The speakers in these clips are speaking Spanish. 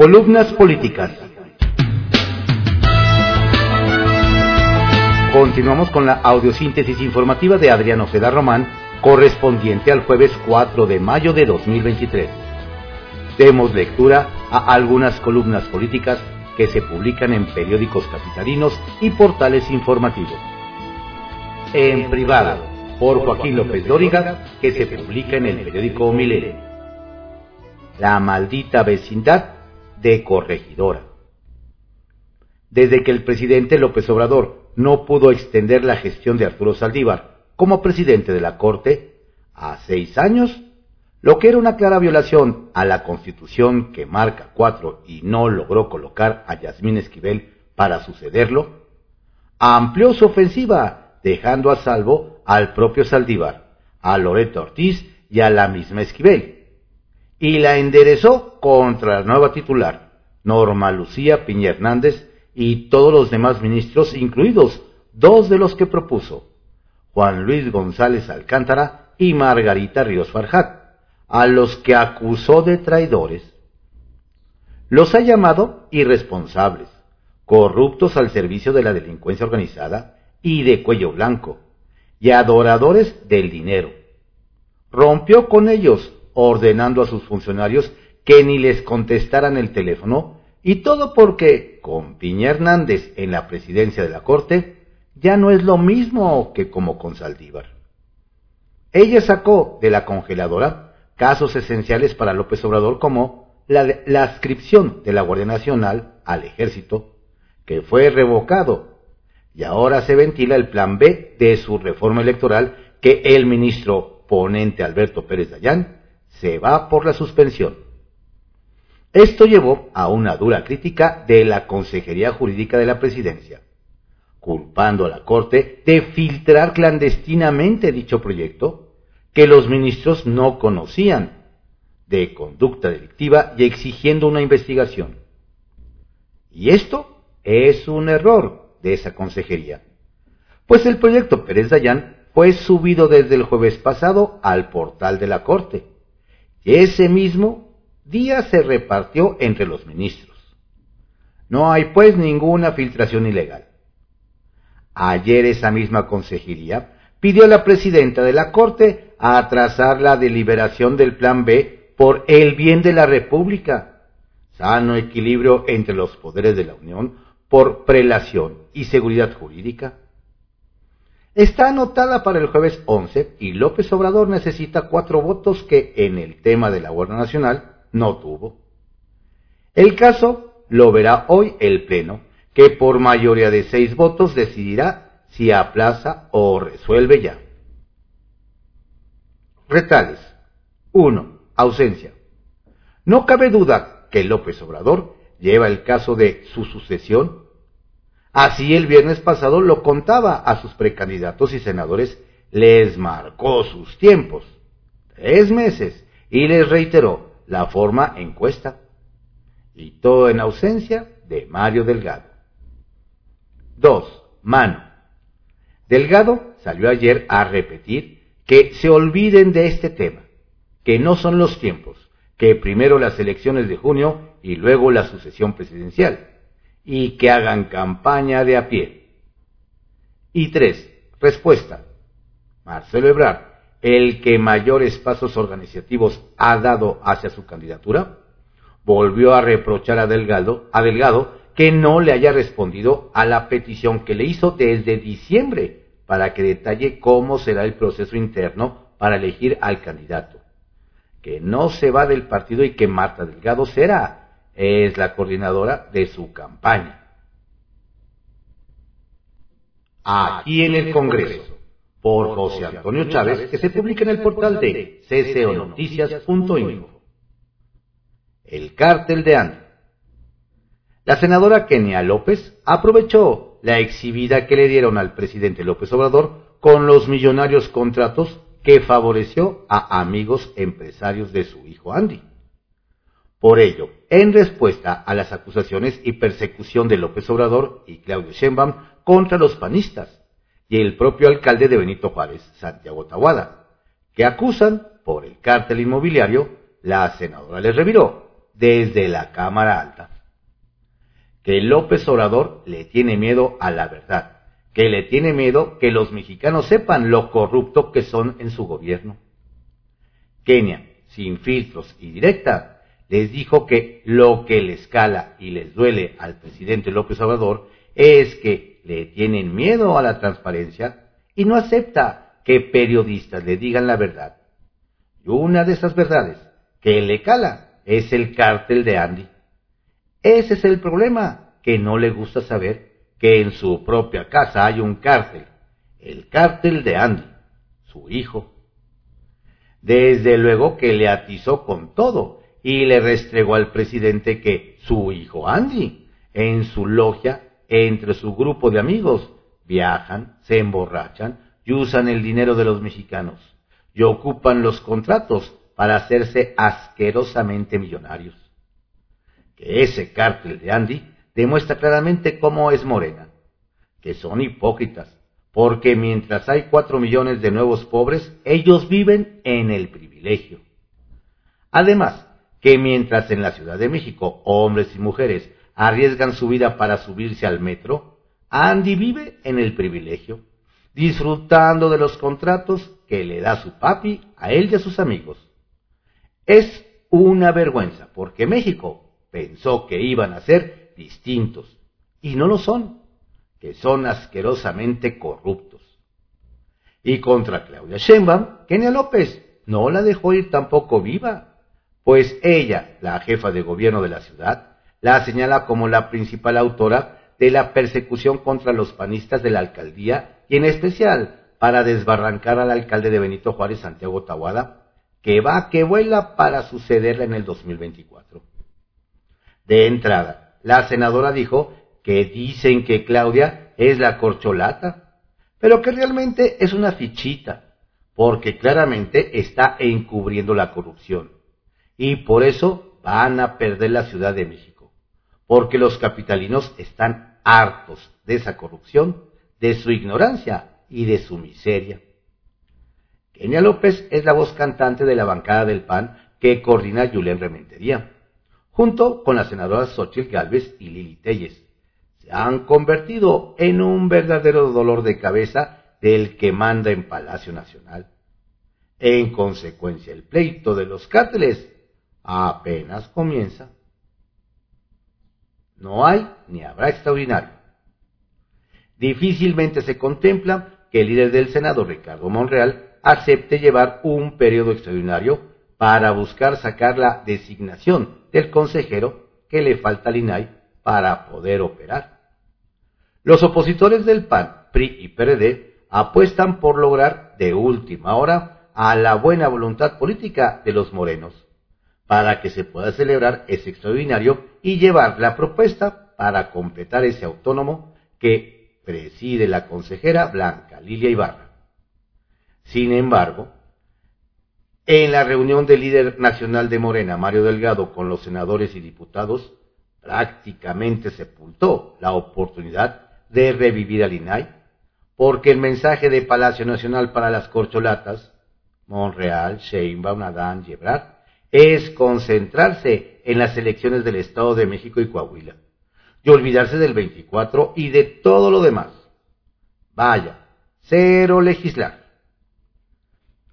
Columnas políticas. Continuamos con la audiosíntesis informativa de Adriano Seda Román, correspondiente al jueves 4 de mayo de 2023. Demos lectura a algunas columnas políticas que se publican en periódicos capitalinos y portales informativos. En privado, por Joaquín López Dóriga, que se publica en el periódico Milenio. La maldita vecindad de Corregidora. Desde que el presidente López Obrador no pudo extender la gestión de Arturo Saldívar como presidente de la Corte a seis años, lo que era una clara violación a la Constitución que marca cuatro y no logró colocar a Yasmín Esquivel para sucederlo, amplió su ofensiva, dejando a salvo al propio Saldívar, a Loreto Ortiz y a la misma Esquivel, y la enderezó contra la nueva titular, Norma Lucía Piña Hernández, y todos los demás ministros, incluidos dos de los que propuso, Juan Luis González Alcántara y Margarita Ríos Farjat a los que acusó de traidores. Los ha llamado irresponsables, corruptos al servicio de la delincuencia organizada y de cuello blanco, y adoradores del dinero. Rompió con ellos, ordenando a sus funcionarios que ni les contestaran el teléfono, y todo porque, con Piña Hernández en la presidencia de la Corte, ya no es lo mismo que como con Saldívar. Ella sacó de la congeladora casos esenciales para López Obrador como la, adscripción de la Guardia Nacional al ejército, que fue revocado, y ahora se ventila el plan B de su reforma electoral que el ministro ponente Alberto Pérez Dayán se va por la suspensión. Esto llevó a una dura crítica de la Consejería Jurídica de la Presidencia, culpando a la Corte de filtrar clandestinamente dicho proyecto que los ministros no conocían de conducta delictiva y exigiendo una investigación. Y esto es un error de esa consejería, pues el proyecto Pérez Dayán fue subido desde el jueves pasado al portal de la Corte ese mismo día se repartió entre los ministros. No hay pues ninguna filtración ilegal. Ayer esa misma consejería pidió a la presidenta de la Corte atrasar la deliberación del Plan B por el bien de la República. Sano equilibrio entre los poderes de la Unión por prelación y seguridad jurídica. Está anotada para el jueves 11 y López Obrador necesita cuatro votos que en el tema de la Guardia Nacional no tuvo. El caso lo verá hoy el Pleno, que por mayoría de seis votos decidirá si aplaza o resuelve ya. Retales. 1. Ausencia. No cabe duda que López Obrador lleva el caso de su sucesión. Así el viernes pasado lo contaba a sus precandidatos y senadores, les marcó sus tiempos, tres meses, y les reiteró la forma encuesta. Y todo en ausencia de Mario Delgado. 2. Mano. Delgado salió ayer a repetir que se olviden de este tema, que no son los tiempos, que primero las elecciones de junio y luego la sucesión presidencial, y que hagan campaña de a pie. Y tres, respuesta. Marcelo Ebrard, el que mayores pasos organizativos ha dado hacia su candidatura, volvió a reprochar a Delgado, a Delgado que no le haya respondido a la petición que le hizo desde diciembre para que detalle cómo será el proceso interno para elegir al candidato. Que no se va del partido y que Marta Delgado será, es la coordinadora de su campaña. Aquí en el Congreso, por José Antonio Chávez, que se publica en el portal de cconoticias.info. El cártel de Ande. La senadora Kenia López aprovechó la exhibida que le dieron al presidente López Obrador con los millonarios contratos que favoreció a amigos empresarios de su hijo Andy. Por ello, en respuesta a las acusaciones y persecución de López Obrador y Claudio Sheinbaum contra los panistas y el propio alcalde de Benito Juárez, Santiago Tahuada, que acusan por el cártel inmobiliario, la senadora les reviró desde la Cámara Alta. Que López Obrador le tiene miedo a la verdad, que le tiene miedo que los mexicanos sepan lo corrupto que son en su gobierno. Kenia, sin filtros y directa, les dijo que lo que les cala y les duele al presidente López Obrador es que le tienen miedo a la transparencia y no acepta que periodistas le digan la verdad. Y una de esas verdades que le cala es el cártel de Andy. Ese es el problema, que no le gusta saber que en su propia casa hay un cártel, el cártel de Andy, su hijo. Desde luego que le atizó con todo y le restregó al presidente que su hijo Andy, en su logia, entre su grupo de amigos, viajan, se emborrachan y usan el dinero de los mexicanos y ocupan los contratos para hacerse asquerosamente millonarios. Que ese cártel de Andy demuestra claramente cómo es Morena, que son hipócritas, porque mientras hay cuatro millones de nuevos pobres, ellos viven en el privilegio. Además, que mientras en la Ciudad de México hombres y mujeres arriesgan su vida para subirse al metro, Andy vive en el privilegio, disfrutando de los contratos que le da su papi a él y a sus amigos. Es una vergüenza, porque México pensó que iban a ser distintos, y no lo son, que son asquerosamente corruptos. Y contra Claudia Sheinbaum, Kenia López no la dejó ir tampoco viva, pues ella, la jefa de gobierno de la ciudad, la señala como la principal autora de la persecución contra los panistas de la alcaldía y en especial para desbarrancar al alcalde de Benito Juárez, Santiago Tahuada, que va que vuela para sucederla en el 2024. De entrada, la senadora dijo que dicen que Claudia es la corcholata, pero que realmente es una fichita, porque claramente está encubriendo la corrupción. Y por eso van a perder la Ciudad de México, porque los capitalinos están hartos de esa corrupción, de su ignorancia y de su miseria. Kenia López es la voz cantante de la bancada del PAN que coordina Julián Rementería, junto con las senadoras Xochitl Gálvez y Lili Telles. Se han convertido en un verdadero dolor de cabeza del que manda en Palacio Nacional. En consecuencia, el pleito de los cárteles apenas comienza. No hay ni habrá extraordinario. Difícilmente se contempla que el líder del Senado, Ricardo Monreal, acepte llevar un periodo extraordinario para buscar sacar la designación del consejero que le falta al INAI para poder operar. Los opositores del PAN, PRI y PRD apuestan por lograr de última hora a la buena voluntad política de los morenos para que se pueda celebrar ese extraordinario y llevar la propuesta para completar ese autónomo que preside la consejera Blanca Lilia Ibarra. Sin embargo, en la reunión del líder nacional de Morena, Mario Delgado, con los senadores y diputados, prácticamente sepultó la oportunidad de revivir al INAI, porque el mensaje de Palacio Nacional para las corcholatas, Monreal, Sheinbaum, Adán y es concentrarse en las elecciones del Estado de México y Coahuila, y olvidarse del 24 y de todo lo demás. Vaya, cero legislar.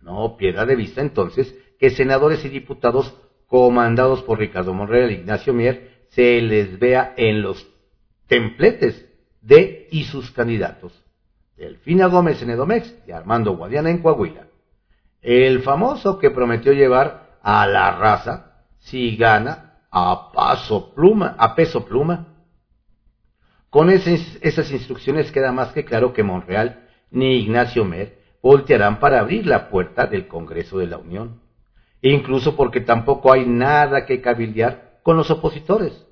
No pierda de vista entonces que senadores y diputados comandados por Ricardo Monreal e Ignacio Mier se les vea en los templetes de y sus candidatos. Delfina Gómez en Edomex y Armando Guadiana en Coahuila. El famoso que prometió llevar a la raza si gana a paso pluma, a peso pluma. Con esas, instrucciones queda más que claro que Monreal ni Ignacio Mer voltearán para abrir la puerta del Congreso de la Unión, incluso porque tampoco hay nada que cabildear con los opositores,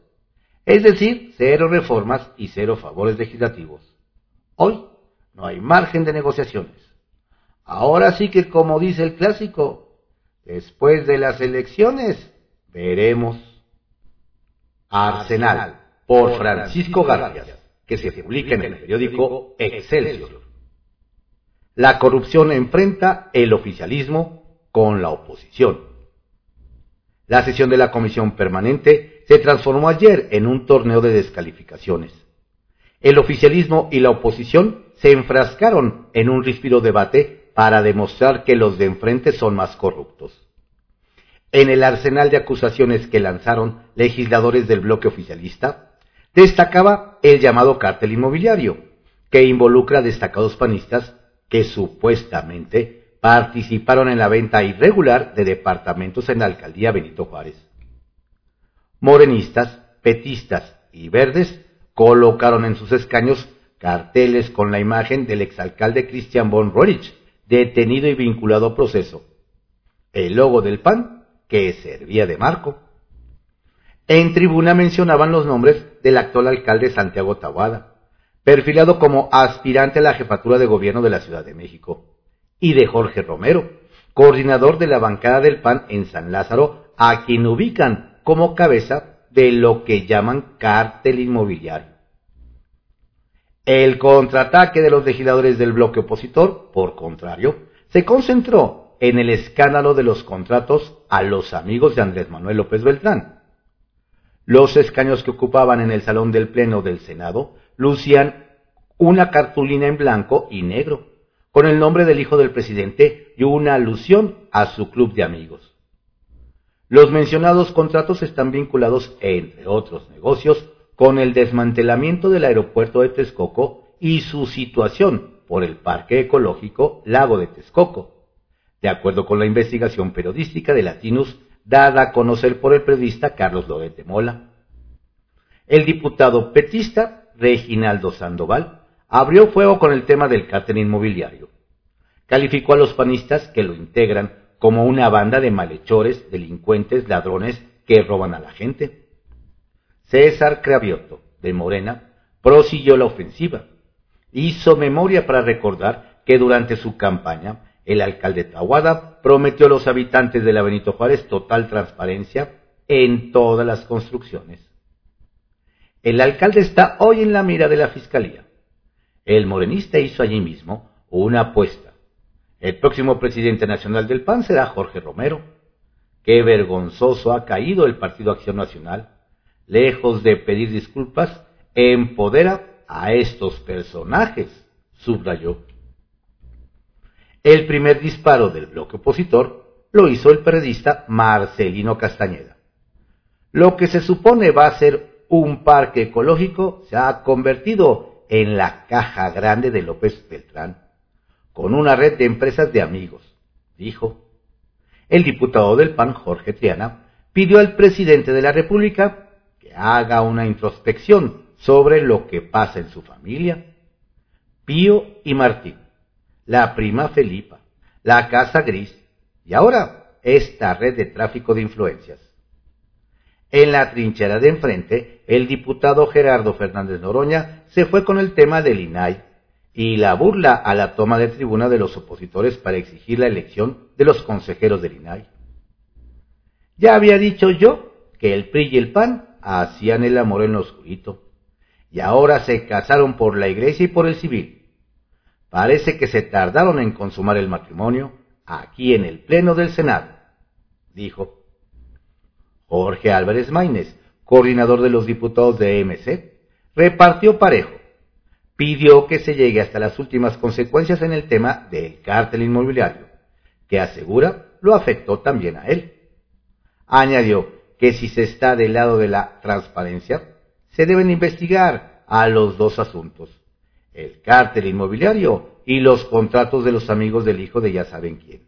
es decir, cero reformas y cero favores legislativos. Hoy no hay margen de negociaciones. Ahora sí que, como dice el clásico, Después de las elecciones, veremos. Arsenal, por Francisco García, que se publica en el periódico Excelsior. La corrupción enfrenta el oficialismo con la oposición. La sesión de la comisión permanente se transformó ayer en un torneo de descalificaciones. El oficialismo y la oposición se enfrascaron en un ríspido debate para demostrar que los de enfrente son más corruptos. En el arsenal de acusaciones que lanzaron legisladores del bloque oficialista, destacaba el llamado cártel inmobiliario, que involucra destacados panistas que supuestamente participaron en la venta irregular de departamentos en la alcaldía Benito Juárez. Morenistas, petistas y verdes colocaron en sus escaños carteles con la imagen del exalcalde Christian von Roerich, detenido y vinculado a proceso. El logo del PAN, que servía de marco. En tribuna mencionaban los nombres del actual alcalde Santiago Tahuada, perfilado como aspirante a la jefatura de gobierno de la Ciudad de México, y de Jorge Romero, coordinador de la bancada del PAN en San Lázaro, a quien ubican como cabeza de lo que llaman cártel inmobiliario. El contraataque de los legisladores del bloque opositor, por contrario, se concentró en el escándalo de los contratos a los amigos de Andrés Manuel López Beltrán. Los escaños que ocupaban en el salón del Pleno del Senado lucían una cartulina en blanco y negro, con el nombre del hijo del presidente y una alusión a su club de amigos. Los mencionados contratos están vinculados, entre otros negocios, con el desmantelamiento del aeropuerto de Texcoco y su situación por el Parque Ecológico Lago de Texcoco, de acuerdo con la investigación periodística de Latinus dada a conocer por el periodista Carlos Lorete Mola. El diputado petista Reginaldo Sandoval abrió fuego con el tema del cártel inmobiliario. Calificó a los panistas que lo integran como una banda de malhechores, delincuentes, ladrones que roban a la gente. César Cravioto, de Morena, prosiguió la ofensiva. Hizo memoria para recordar que durante su campaña el alcalde Tahuada prometió a los habitantes de la Benito Juárez total transparencia en todas las construcciones. El alcalde está hoy en la mira de la fiscalía. El morenista hizo allí mismo una apuesta. El próximo presidente nacional del PAN será Jorge Romero. Qué vergonzoso ha caído el Partido Acción Nacional lejos de pedir disculpas, empodera a estos personajes, subrayó. El primer disparo del bloque opositor lo hizo el periodista Marcelino Castañeda. Lo que se supone va a ser un parque ecológico se ha convertido en la caja grande de López Beltrán, con una red de empresas de amigos, dijo. El diputado del PAN, Jorge Triana, pidió al presidente de la República haga una introspección sobre lo que pasa en su familia. Pío y Martín, la prima Felipa, la casa gris y ahora esta red de tráfico de influencias. En la trinchera de enfrente, el diputado Gerardo Fernández Noroña se fue con el tema del INAI y la burla a la toma de tribuna de los opositores para exigir la elección de los consejeros del INAI. Ya había dicho yo que el PRI y el PAN hacían el amor en lo oscurito, y ahora se casaron por la iglesia y por el civil. Parece que se tardaron en consumar el matrimonio aquí en el Pleno del Senado, dijo. Jorge Álvarez Maínez, coordinador de los diputados de MC, repartió parejo. Pidió que se llegue hasta las últimas consecuencias en el tema del cártel inmobiliario, que asegura lo afectó también a él. Añadió que si se está del lado de la transparencia, se deben investigar a los dos asuntos, el cártel inmobiliario y los contratos de los amigos del hijo de ya saben quién.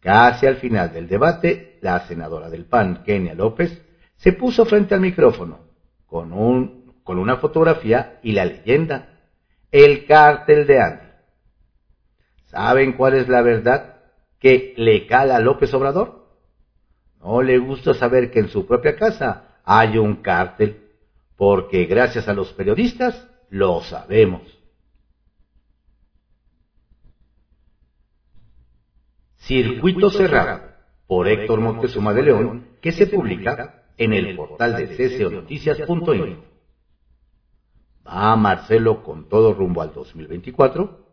Casi al final del debate, la senadora del PAN, Kenia López, se puso frente al micrófono con, un, con una fotografía y la leyenda, el cártel de Andy. ¿Saben cuál es la verdad que le cala a López Obrador? No le gusta saber que en su propia casa hay un cártel, porque gracias a los periodistas lo sabemos. Circuito cerrado por Héctor Montezuma de León, que se publica en el portal de cconoticias.info. ¿Va Marcelo con todo rumbo al 2024?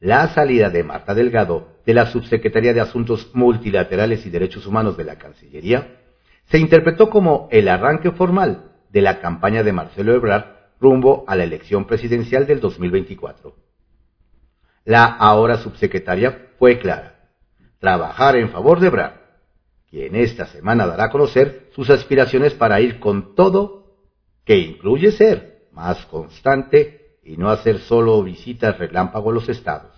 La salida de Marta Delgado de la Subsecretaría de Asuntos Multilaterales y Derechos Humanos de la Cancillería, se interpretó como el arranque formal de la campaña de Marcelo Ebrard rumbo a la elección presidencial del 2024. La ahora subsecretaria fue clara, trabajar en favor de Ebrard, quien esta semana dará a conocer sus aspiraciones para ir con todo, que incluye ser más constante y no hacer solo visitas relámpago a los estados.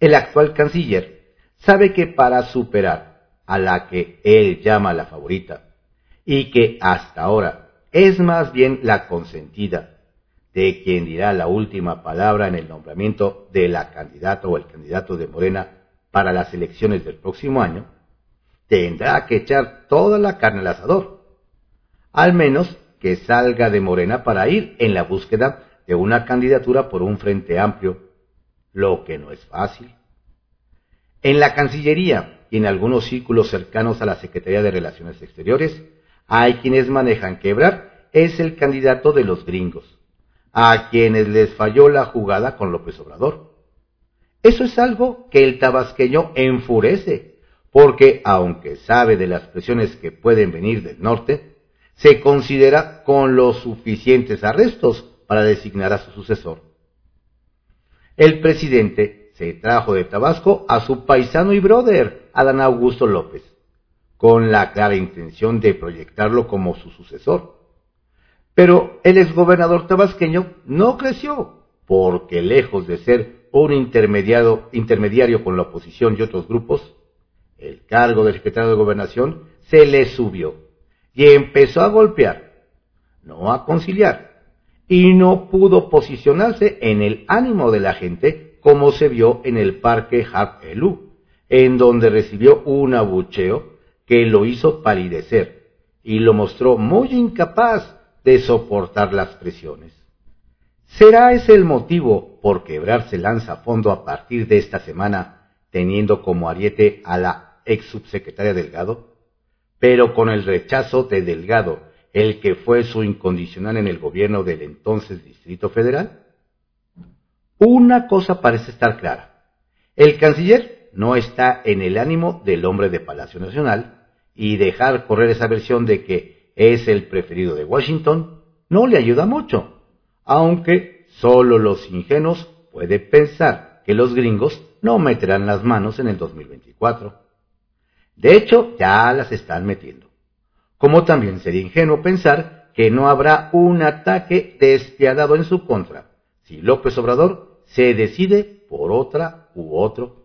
El actual canciller sabe que para superar a la que él llama la favorita, y que hasta ahora es más bien la consentida de quien dirá la última palabra en el nombramiento de la candidata o el candidato de Morena para las elecciones del próximo año, tendrá que echar toda la carne al asador, al menos que salga de Morena para ir en la búsqueda de una candidatura por un frente amplio, lo que no es fácil. En la Cancillería y en algunos círculos cercanos a la Secretaría de Relaciones Exteriores, hay quienes manejan quebrar es el candidato de los gringos, a quienes les falló la jugada con López Obrador. Eso es algo que el tabasqueño enfurece, porque aunque sabe de las presiones que pueden venir del norte, se considera con los suficientes arrestos para designar a su sucesor. El presidente se trajo de Tabasco a su paisano y brother, Adán Augusto López, con la clara intención de proyectarlo como su sucesor. Pero el exgobernador tabasqueño no creció, porque lejos de ser un intermediario, con la oposición y otros grupos, el cargo de secretario de gobernación se le subió y empezó a golpear, no a conciliar, y no pudo posicionarse en el ánimo de la gente como se vio en el parque Hap Elu, en donde recibió un abucheo que lo hizo palidecer y lo mostró muy incapaz de soportar las presiones. ¿Será ese el motivo por quebrar se lanza a fondo a partir de esta semana, teniendo como ariete a la ex subsecretaria Delgado? Pero con el rechazo de Delgado, el que fue su incondicional en el gobierno del entonces Distrito Federal? Una cosa parece estar clara. El canciller no está en el ánimo del hombre de Palacio Nacional y dejar correr esa versión de que es el preferido de Washington, no le ayuda mucho, aunque solo los ingenuos pueden pensar que los gringos no meterán las manos en el 2024. De hecho, ya las están metiendo. Como también sería ingenuo pensar que no habrá un ataque despiadado en su contra si López Obrador se decide por otra u otro.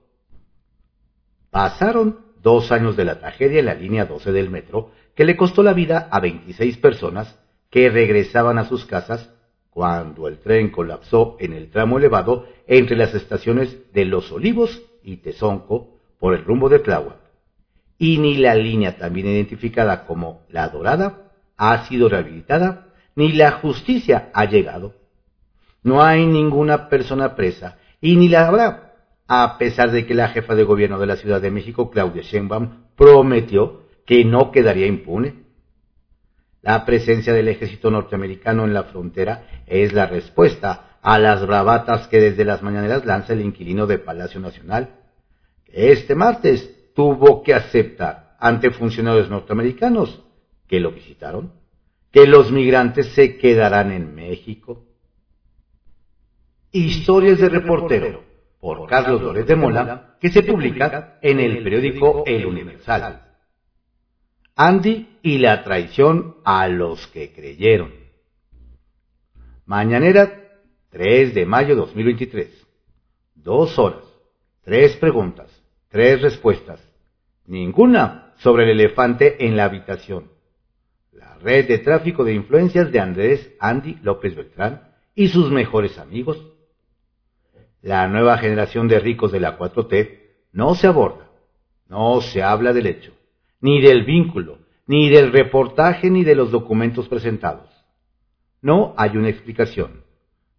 Pasaron dos años de la tragedia en la línea 12 del metro que le costó la vida a 26 personas que regresaban a sus casas cuando el tren colapsó en el tramo elevado entre las estaciones de Los Olivos y Tezonco por el rumbo de Tláhuac. Y ni la línea también identificada como La Dorada ha sido rehabilitada, ni la justicia ha llegado. No hay ninguna persona presa, y ni la habrá, a pesar de que la jefa de gobierno de la Ciudad de México, Claudia Sheinbaum, prometió que no quedaría impune. La presencia del ejército norteamericano en la frontera es la respuesta a las bravatas que desde las mañaneras lanza el inquilino de Palacio Nacional, este martes tuvo que aceptar ante funcionarios norteamericanos que lo visitaron, que los migrantes se quedarán en México. Historias de reportero por Carlos Lórez de Mola, que se publica en el periódico El Universal. Andy y la traición a los que creyeron. Mañanera 3 de mayo 2023. Dos horas, tres preguntas, tres respuestas. Ninguna sobre el elefante en la habitación. La red de tráfico de influencias de Andrés Andy López Beltrán y sus mejores amigos. La nueva generación de ricos de la 4T no se aborda, no se habla del hecho ni del vínculo, ni del reportaje, ni de los documentos presentados. No hay una explicación,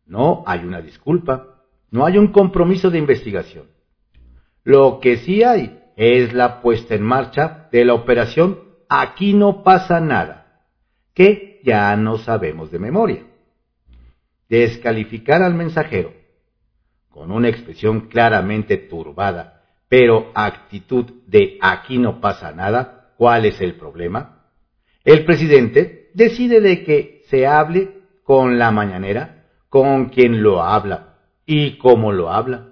no hay una disculpa, no hay un compromiso de investigación. Lo que sí hay es la puesta en marcha de la operación Aquí no pasa nada, que ya no sabemos de memoria. Descalificar al mensajero, con una expresión claramente turbada, pero actitud de aquí no pasa nada, ¿cuál es el problema? El presidente decide de que se hable con la mañanera, con quien lo habla y cómo lo habla.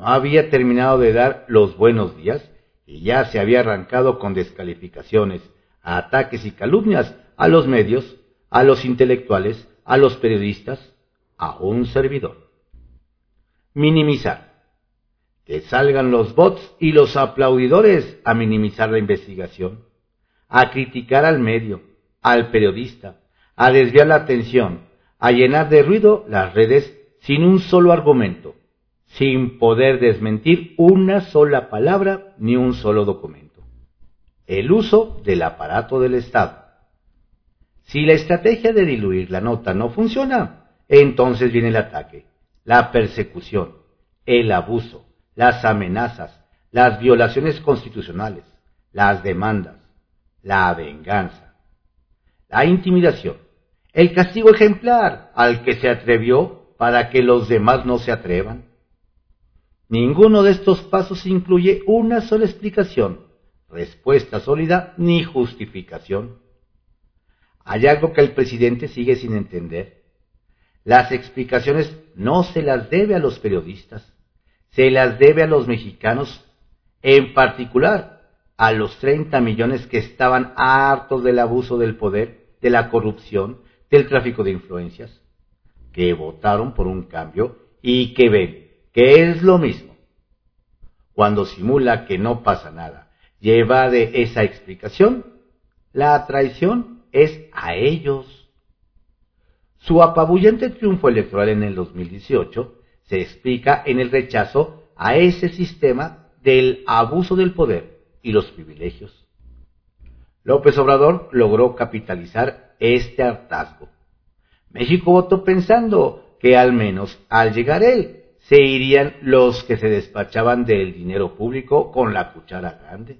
No había terminado de dar los buenos días y ya se había arrancado con descalificaciones, ataques y calumnias a los medios, a los intelectuales, a los periodistas, a un servidor minimizar. Que salgan los bots y los aplaudidores a minimizar la investigación, a criticar al medio, al periodista, a desviar la atención, a llenar de ruido las redes sin un solo argumento, sin poder desmentir una sola palabra ni un solo documento. El uso del aparato del Estado. Si la estrategia de diluir la nota no funciona, entonces viene el ataque la persecución, el abuso, las amenazas, las violaciones constitucionales, las demandas, la venganza, la intimidación, el castigo ejemplar al que se atrevió para que los demás no se atrevan. Ninguno de estos pasos incluye una sola explicación, respuesta sólida ni justificación. Hay algo que el presidente sigue sin entender. Las explicaciones no se las debe a los periodistas, se las debe a los mexicanos, en particular a los 30 millones que estaban hartos del abuso del poder, de la corrupción, del tráfico de influencias, que votaron por un cambio y que ven que es lo mismo. Cuando simula que no pasa nada, lleva de esa explicación, la traición es a ellos. Su apabullante triunfo electoral en el 2018 se explica en el rechazo a ese sistema del abuso del poder y los privilegios. López Obrador logró capitalizar este hartazgo. México votó pensando que al menos al llegar él se irían los que se despachaban del dinero público con la cuchara grande.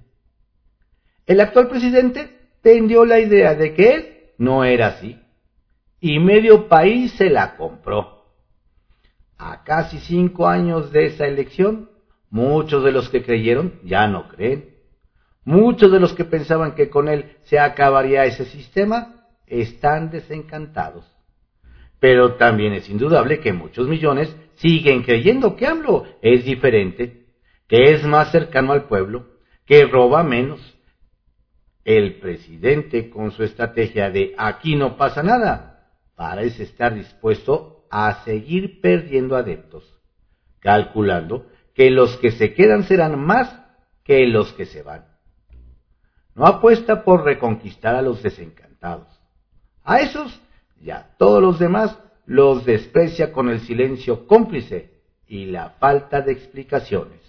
El actual presidente tendió la idea de que él no era así y medio país se la compró. A casi cinco años de esa elección, muchos de los que creyeron ya no creen. Muchos de los que pensaban que con él se acabaría ese sistema están desencantados. Pero también es indudable que muchos millones siguen creyendo que AMLO es diferente, que es más cercano al pueblo, que roba menos. El presidente con su estrategia de aquí no pasa nada, parece estar dispuesto a seguir perdiendo adeptos, calculando que los que se quedan serán más que los que se van. No apuesta por reconquistar a los desencantados. A esos y a todos los demás los desprecia con el silencio cómplice y la falta de explicaciones.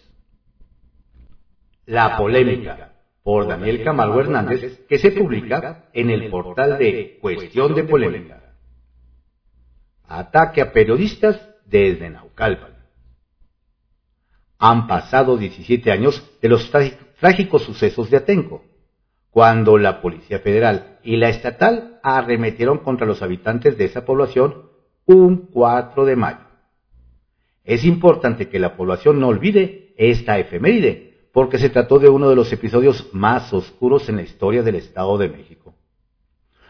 La polémica por Daniel Camargo Hernández que se publica en el portal de Cuestión de Polémica ataque a periodistas desde Naucalpan. Han pasado 17 años de los trágicos sucesos de Atenco, cuando la Policía Federal y la Estatal arremetieron contra los habitantes de esa población un 4 de mayo. Es importante que la población no olvide esta efeméride, porque se trató de uno de los episodios más oscuros en la historia del Estado de México.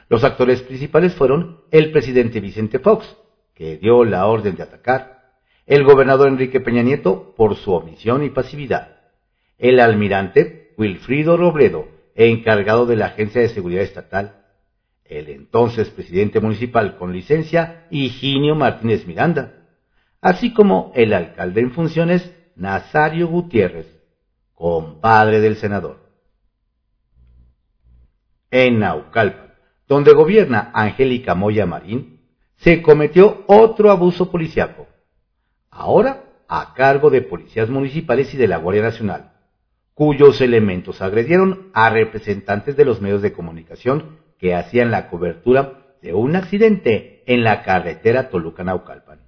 Los actores principales fueron el presidente Vicente Fox, que dio la orden de atacar, el gobernador Enrique Peña Nieto por su omisión y pasividad, el almirante Wilfrido Robledo, encargado de la Agencia de Seguridad Estatal, el entonces presidente municipal con licencia Higinio Martínez Miranda, así como el alcalde en funciones Nazario Gutiérrez, compadre del senador. En Naucalpan, donde gobierna Angélica Moya Marín, se cometió otro abuso policiaco, ahora a cargo de policías municipales y de la Guardia Nacional, cuyos elementos agredieron a representantes de los medios de comunicación que hacían la cobertura de un accidente en la carretera Toluca-Naucalpan.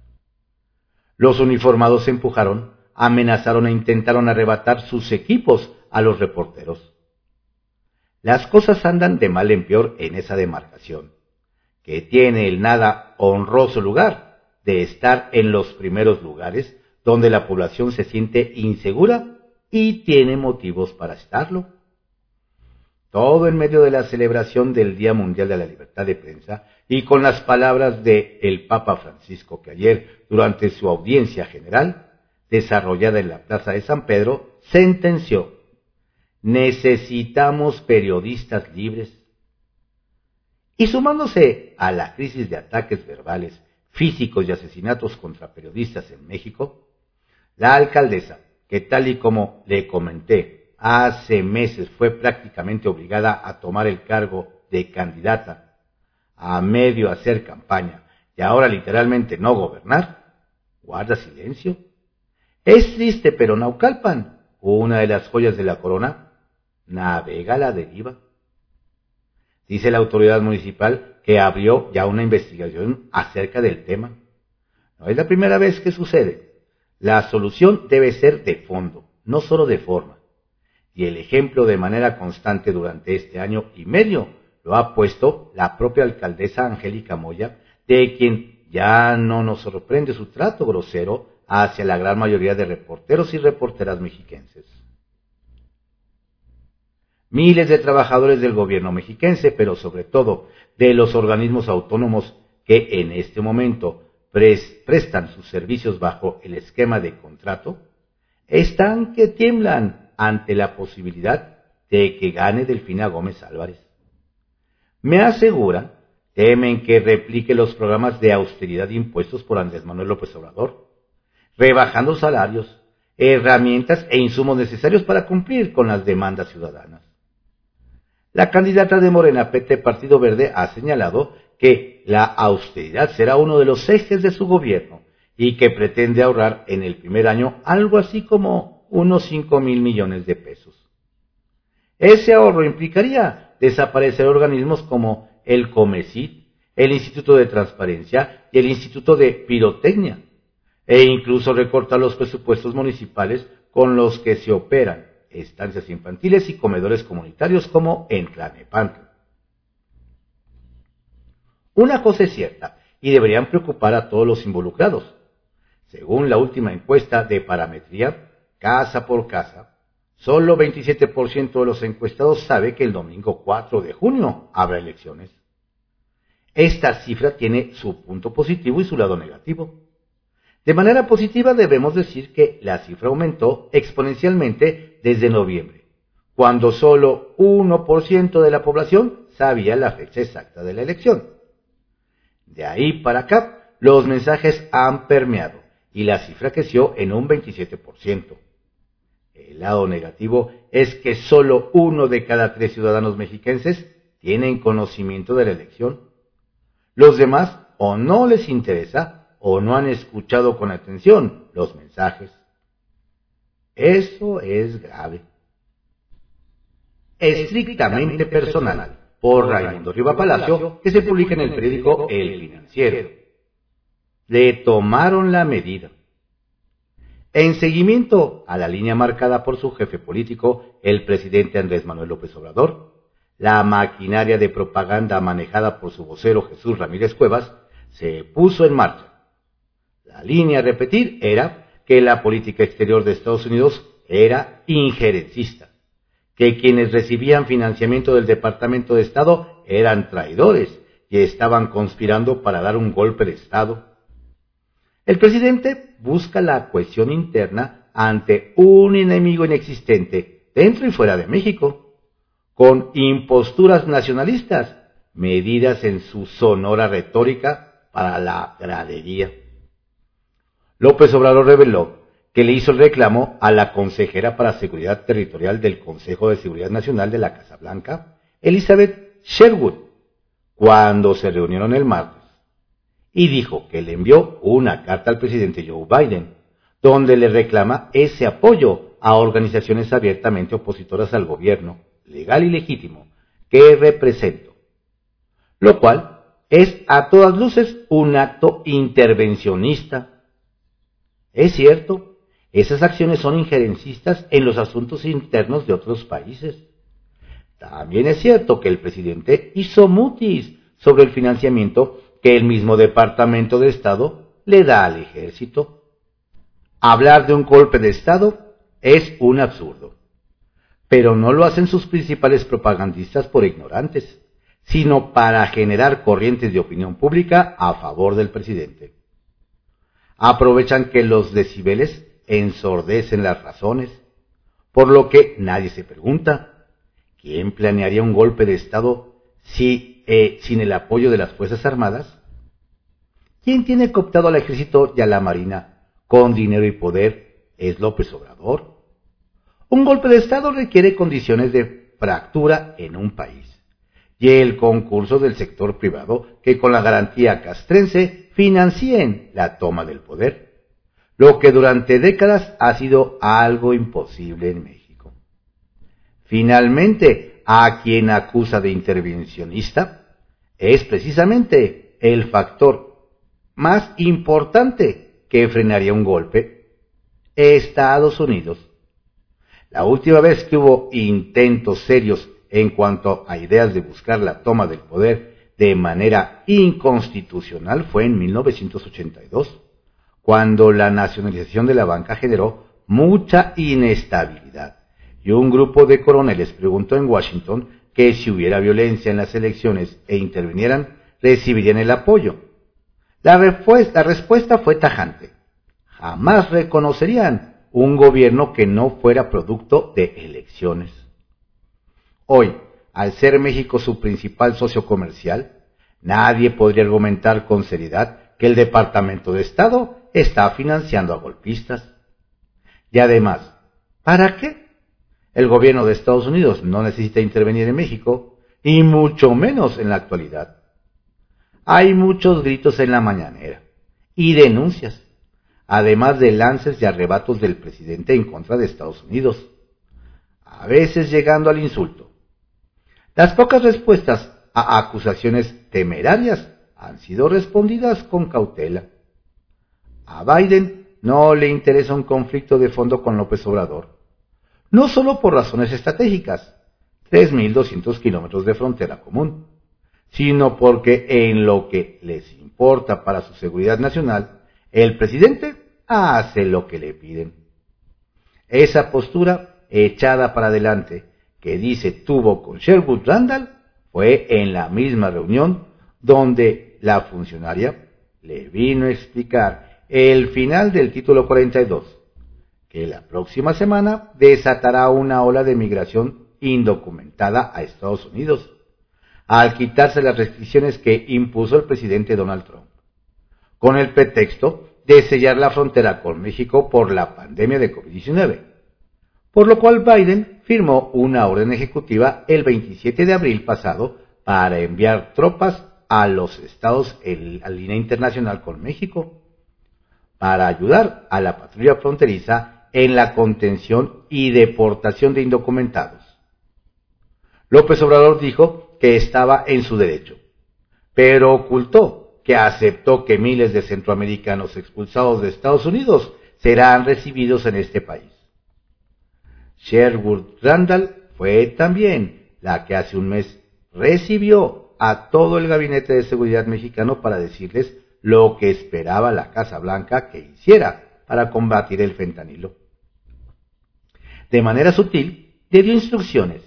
Los uniformados se empujaron, amenazaron e intentaron arrebatar sus equipos a los reporteros. Las cosas andan de mal en peor en esa demarcación que tiene el nada honroso lugar de estar en los primeros lugares donde la población se siente insegura y tiene motivos para estarlo. Todo en medio de la celebración del Día Mundial de la Libertad de Prensa y con las palabras de el Papa Francisco que ayer, durante su audiencia general, desarrollada en la Plaza de San Pedro, sentenció, necesitamos periodistas libres. Y sumándose a la crisis de ataques verbales, físicos y asesinatos contra periodistas en México, la alcaldesa, que tal y como le comenté, hace meses fue prácticamente obligada a tomar el cargo de candidata a medio hacer campaña y ahora literalmente no gobernar, guarda silencio. Es triste, pero Naucalpan, una de las joyas de la corona, navega a la deriva. Dice la autoridad municipal que abrió ya una investigación acerca del tema. No es la primera vez que sucede. La solución debe ser de fondo, no solo de forma. Y el ejemplo de manera constante durante este año y medio lo ha puesto la propia alcaldesa Angélica Moya, de quien ya no nos sorprende su trato grosero hacia la gran mayoría de reporteros y reporteras mexiquenses. Miles de trabajadores del gobierno mexiquense, pero sobre todo de los organismos autónomos que en este momento prestan sus servicios bajo el esquema de contrato, están que tiemblan ante la posibilidad de que gane Delfina Gómez Álvarez. Me aseguran, temen que replique los programas de austeridad impuestos por Andrés Manuel López Obrador, rebajando salarios, herramientas e insumos necesarios para cumplir con las demandas ciudadanas. La candidata de Morena PT Partido Verde ha señalado que la austeridad será uno de los ejes de su gobierno y que pretende ahorrar en el primer año algo así como unos 5 mil millones de pesos. Ese ahorro implicaría desaparecer organismos como el Comecit, el Instituto de Transparencia y el Instituto de Pirotecnia, e incluso recortar los presupuestos municipales con los que se operan estancias infantiles y comedores comunitarios como en. Una cosa es cierta, y deberían preocupar a todos los involucrados. Según la última encuesta de parametría, casa por casa, solo 27% de los encuestados sabe que el domingo 4 de junio habrá elecciones. Esta cifra tiene su punto positivo y su lado negativo. De manera positiva debemos decir que la cifra aumentó exponencialmente desde noviembre, cuando solo 1% de la población sabía la fecha exacta de la elección. De ahí para acá, los mensajes han permeado y la cifra creció en un 27%. El lado negativo es que solo uno de cada tres ciudadanos mexiquenses tienen conocimiento de la elección. Los demás o no les interesa o no han escuchado con atención los mensajes. Eso es grave. Estrictamente personal por Raimundo Riva Palacio, que se publica en el periódico El Financiero. Le tomaron la medida. En seguimiento a la línea marcada por su jefe político, el presidente Andrés Manuel López Obrador, la maquinaria de propaganda manejada por su vocero Jesús Ramírez Cuevas se puso en marcha. La línea a repetir era que la política exterior de Estados Unidos era injerencista que quienes recibían financiamiento del Departamento de Estado eran traidores y estaban conspirando para dar un golpe de Estado. El presidente busca la cohesión interna ante un enemigo inexistente dentro y fuera de México, con imposturas nacionalistas medidas en su sonora retórica para la gradería. López Obrador reveló que le hizo el reclamo a la consejera para Seguridad Territorial del Consejo de Seguridad Nacional de la Casa Blanca, Elizabeth Sherwood, cuando se reunieron el martes, y dijo que le envió una carta al presidente Joe Biden, donde le reclama ese apoyo a organizaciones abiertamente opositoras al gobierno, legal y legítimo, que represento, lo cual es a todas luces un acto intervencionista. Es cierto, esas acciones son injerencistas en los asuntos internos de otros países. También es cierto que el presidente hizo mutis sobre el financiamiento que el mismo Departamento de Estado le da al ejército. Hablar de un golpe de Estado es un absurdo. Pero no lo hacen sus principales propagandistas por ignorantes, sino para generar corrientes de opinión pública a favor del presidente. Aprovechan que los decibeles ensordecen las razones, por lo que nadie se pregunta, ¿quién planearía un golpe de Estado si, eh, sin el apoyo de las Fuerzas Armadas? ¿Quién tiene cooptado al ejército y a la marina con dinero y poder? Es López Obrador. Un golpe de Estado requiere condiciones de fractura en un país y el concurso del sector privado que con la garantía castrense financien la toma del poder, lo que durante décadas ha sido algo imposible en México. Finalmente, a quien acusa de intervencionista es precisamente el factor más importante que frenaría un golpe, Estados Unidos. La última vez que hubo intentos serios en cuanto a ideas de buscar la toma del poder de manera inconstitucional fue en 1982, cuando la nacionalización de la banca generó mucha inestabilidad y un grupo de coroneles preguntó en Washington que si hubiera violencia en las elecciones e intervinieran, recibirían el apoyo. La, respuesta, fue tajante. Jamás reconocerían un gobierno que no fuera producto de elecciones. Hoy, al ser México su principal socio comercial, nadie podría argumentar con seriedad que el Departamento de Estado está financiando a golpistas. Y además, ¿para qué? El gobierno de Estados Unidos no necesita intervenir en México, y mucho menos en la actualidad. Hay muchos gritos en la mañanera y denuncias, además de lances y arrebatos del presidente en contra de Estados Unidos, a veces llegando al insulto. Las pocas respuestas a acusaciones temerarias han sido respondidas con cautela. A Biden no le interesa un conflicto de fondo con López Obrador, no solo por razones estratégicas, 3.200 kilómetros de frontera común, sino porque en lo que les importa para su seguridad nacional, el presidente hace lo que le piden. Esa postura echada para adelante que dice tuvo con Sherwood Randall fue en la misma reunión donde la funcionaria le vino a explicar el final del título 42, que la próxima semana desatará una ola de migración indocumentada a Estados Unidos al quitarse las restricciones que impuso el presidente Donald Trump, con el pretexto de sellar la frontera con México por la pandemia de COVID-19, por lo cual Biden firmó una orden ejecutiva el 27 de abril pasado para enviar tropas a los estados en la línea internacional con México, para ayudar a la patrulla fronteriza en la contención y deportación de indocumentados. López Obrador dijo estaba en su derecho, pero ocultó que aceptó que miles de centroamericanos expulsados de Estados Unidos serán recibidos en este país. Sherwood Randall fue también la que hace un mes recibió a todo el gabinete de seguridad mexicano para decirles lo que esperaba la Casa Blanca que hiciera para combatir el fentanilo. De manera sutil, le dio instrucciones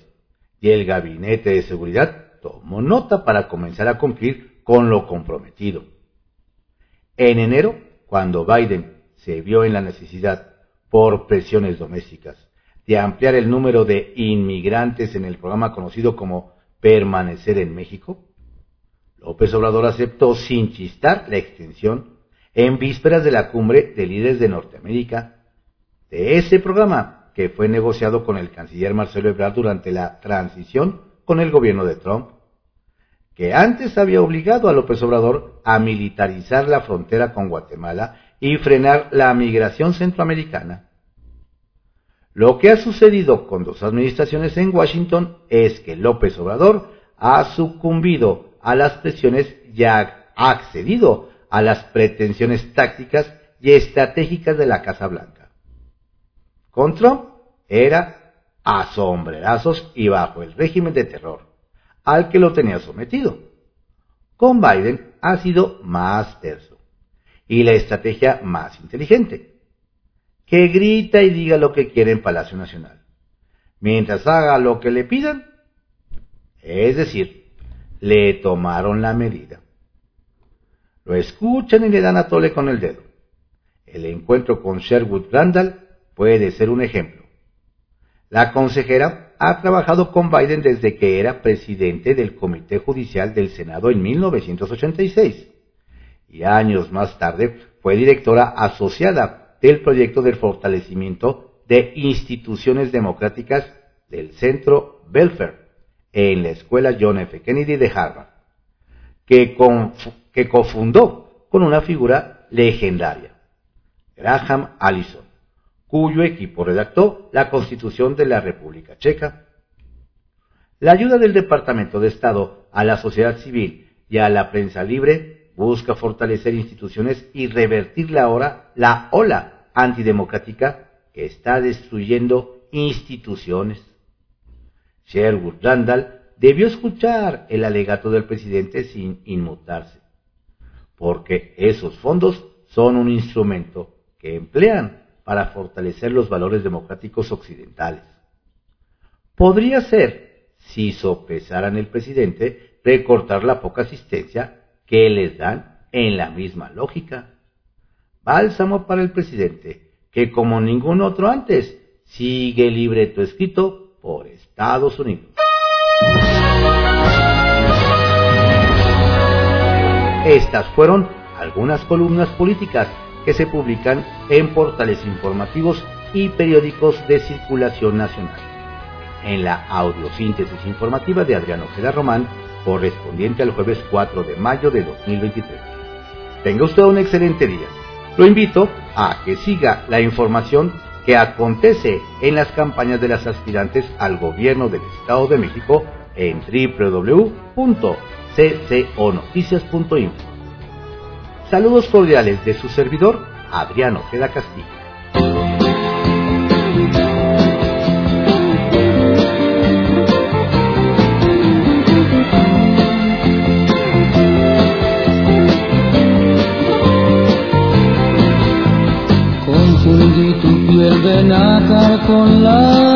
y el gabinete de seguridad tomó nota para comenzar a cumplir con lo comprometido. En enero, cuando Biden se vio en la necesidad, por presiones domésticas, de ampliar el número de inmigrantes en el programa conocido como Permanecer en México, López Obrador aceptó sin chistar la extensión en vísperas de la cumbre de líderes de Norteamérica de ese programa que fue negociado con el canciller Marcelo Ebrard durante la transición con el gobierno de Trump, que antes había obligado a López Obrador a militarizar la frontera con Guatemala y frenar la migración centroamericana. Lo que ha sucedido con dos administraciones en Washington es que López Obrador ha sucumbido a las presiones y ha accedido a las pretensiones tácticas y estratégicas de la Casa Blanca. Con Trump era a sombrerazos y bajo el régimen de terror al que lo tenía sometido. Con Biden ha sido más terso y la estrategia más inteligente, que grita y diga lo que quiere en Palacio Nacional, mientras haga lo que le pidan. Es decir, le tomaron la medida. Lo escuchan y le dan a tole con el dedo. El encuentro con Sherwood Randall puede ser un ejemplo. La consejera ha trabajado con Biden desde que era presidente del Comité Judicial del Senado en 1986 y años más tarde fue directora asociada del proyecto del fortalecimiento de instituciones democráticas del Centro Belfer en la Escuela John F. Kennedy de Harvard, que, que cofundó con una figura legendaria, Graham Allison, cuyo equipo redactó la Constitución de la República Checa. La ayuda del Departamento de Estado a la sociedad civil y a la prensa libre busca fortalecer instituciones y revertir la, hora, la ola antidemocrática que está destruyendo instituciones. Sherwood Randall debió escuchar el alegato del presidente sin inmutarse, porque esos fondos son un instrumento que emplean para fortalecer los valores democráticos occidentales. Podría ser, si sopesaran el presidente, recortar la poca asistencia que les dan en la misma lógica. Bálsamo para el presidente, que como ningún otro antes, sigue libreto escrito por Estados Unidos. Estas fueron algunas columnas políticas que se publican en portales informativos y periódicos de circulación nacional. En la audiosíntesis informativa de Adriano Ojeda Román, correspondiente al jueves 4 de mayo de 2023. Tenga usted un excelente día. Lo invito a que siga la información que acontece en las campañas de las aspirantes al gobierno del Estado de México en www.cconoticias.info. Saludos cordiales de su servidor, Adriano Ojeda Castillo. Confundí tu piel de nácar con la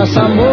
Buenos días, amor,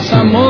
Buenos días, amor,